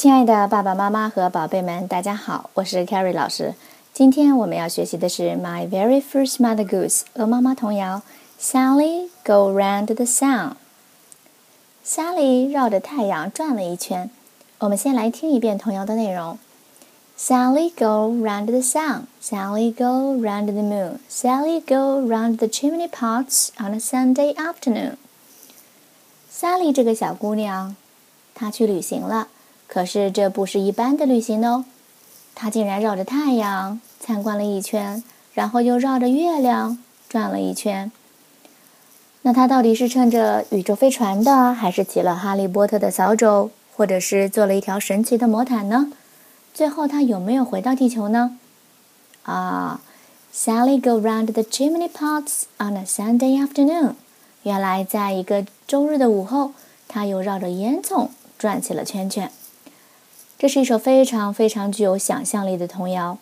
亲爱的爸爸妈妈和宝贝们，大家好，我是 Carrie 老师。今天我们要学习的是《My Very First Mother Goose》鹅妈妈童谣。Sally go round the sun。Sally 绕着太阳转了一圈。我们先来听一遍童谣的内容。Sally go round the sun. Sally go round the moon. Sally go round the chimney pots on a Sunday afternoon. Sally 这个小姑娘，她去旅行了。可是这不是一般的旅行哦，他竟然绕着太阳参观了一圈，然后又绕着月亮转了一圈。那他到底是乘着宇宙飞船的，还是骑了哈利波特的扫帚，或者是坐了一条神奇的魔毯呢？最后他有没有回到地球呢？啊，Sally go round the chimney pots on a Sunday afternoon。原来在一个周日的午后，她又绕着烟囱转起了圈圈。这是一首非常非常具有想象力的童谣。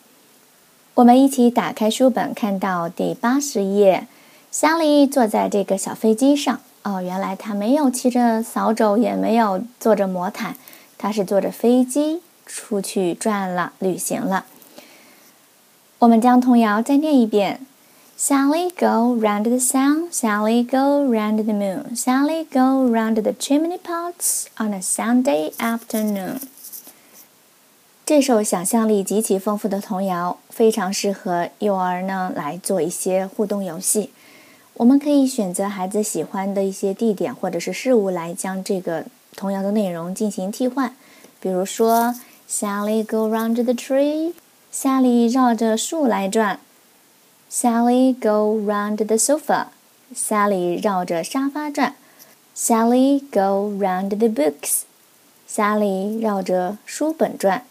我们一起打开书本，看到第八十页。夏莉坐在这个小飞机上。哦，原来她没有骑着扫帚，也没有坐着魔毯，她是坐着飞机出去转了，旅行了。我们将童谣再念一遍：Sally go round the sun, Sally go round the moon, Sally go round the chimney pots on a Sunday afternoon. 这首想象力极其丰富的童谣非常适合幼儿呢来做一些互动游戏。我们可以选择孩子喜欢的一些地点或者是事物来将这个童谣的内容进行替换。比如说，Sally go round the tree，夏莉绕着树来转；Sally go round the sofa，夏莉绕着沙发转；Sally go round the books，夏莉绕着书本转。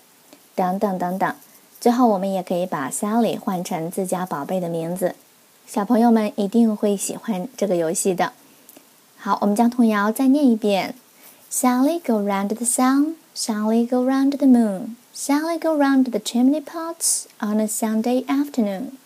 等等等等，最后我们也可以把 Sally 换成自家宝贝的名字，小朋友们一定会喜欢这个游戏的。好，我们将童谣再念一遍：Sally go round the sun, Sally go round the moon, Sally go round the chimney pots on a Sunday afternoon.